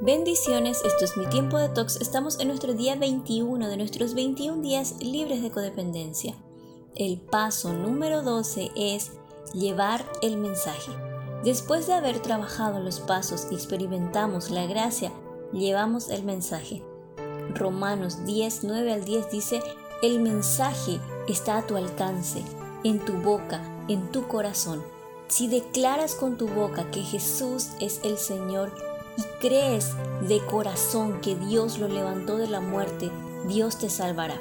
Bendiciones, esto es mi tiempo de tox. Estamos en nuestro día 21 de nuestros 21 días libres de codependencia. El paso número 12 es llevar el mensaje. Después de haber trabajado los pasos y experimentamos la gracia, llevamos el mensaje. Romanos 10, 9 al 10 dice, el mensaje está a tu alcance, en tu boca, en tu corazón. Si declaras con tu boca que Jesús es el Señor y crees de corazón que Dios lo levantó de la muerte, Dios te salvará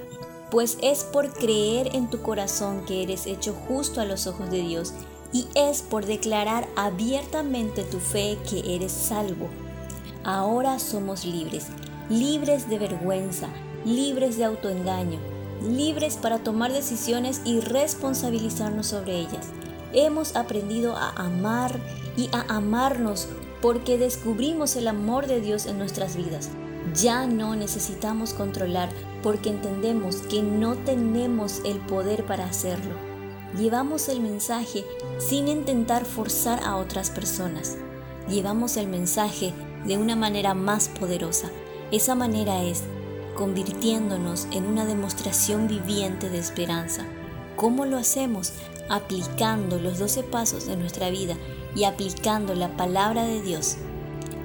pues es por creer en tu corazón que eres hecho justo a los ojos de Dios y es por declarar abiertamente tu fe que eres salvo. Ahora somos libres, libres de vergüenza, libres de autoengaño, libres para tomar decisiones y responsabilizarnos sobre ellas. Hemos aprendido a amar y a amarnos porque descubrimos el amor de Dios en nuestras vidas. Ya no necesitamos controlar porque entendemos que no tenemos el poder para hacerlo. Llevamos el mensaje sin intentar forzar a otras personas. Llevamos el mensaje de una manera más poderosa. Esa manera es convirtiéndonos en una demostración viviente de esperanza. ¿Cómo lo hacemos? Aplicando los 12 pasos de nuestra vida y aplicando la palabra de Dios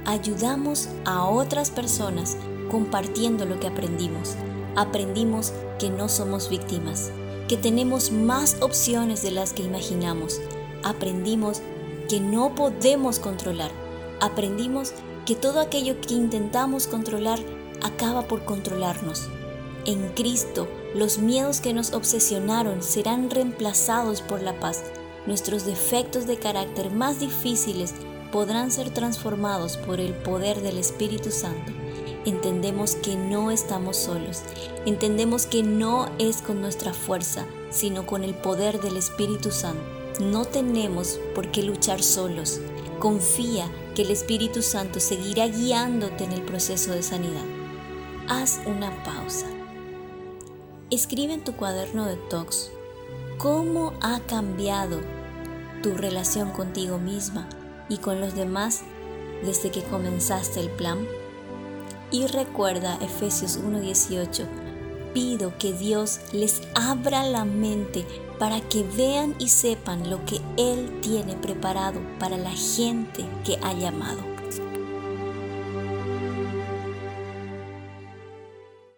ayudamos a otras personas compartiendo lo que aprendimos. Aprendimos que no somos víctimas, que tenemos más opciones de las que imaginamos. Aprendimos que no podemos controlar. Aprendimos que todo aquello que intentamos controlar acaba por controlarnos. En Cristo, los miedos que nos obsesionaron serán reemplazados por la paz. Nuestros defectos de carácter más difíciles podrán ser transformados por el poder del Espíritu Santo. Entendemos que no estamos solos. Entendemos que no es con nuestra fuerza, sino con el poder del Espíritu Santo. No tenemos por qué luchar solos. Confía que el Espíritu Santo seguirá guiándote en el proceso de sanidad. Haz una pausa. Escribe en tu cuaderno de talks cómo ha cambiado tu relación contigo misma y con los demás desde que comenzaste el plan? Y recuerda Efesios 1:18, pido que Dios les abra la mente para que vean y sepan lo que Él tiene preparado para la gente que ha llamado.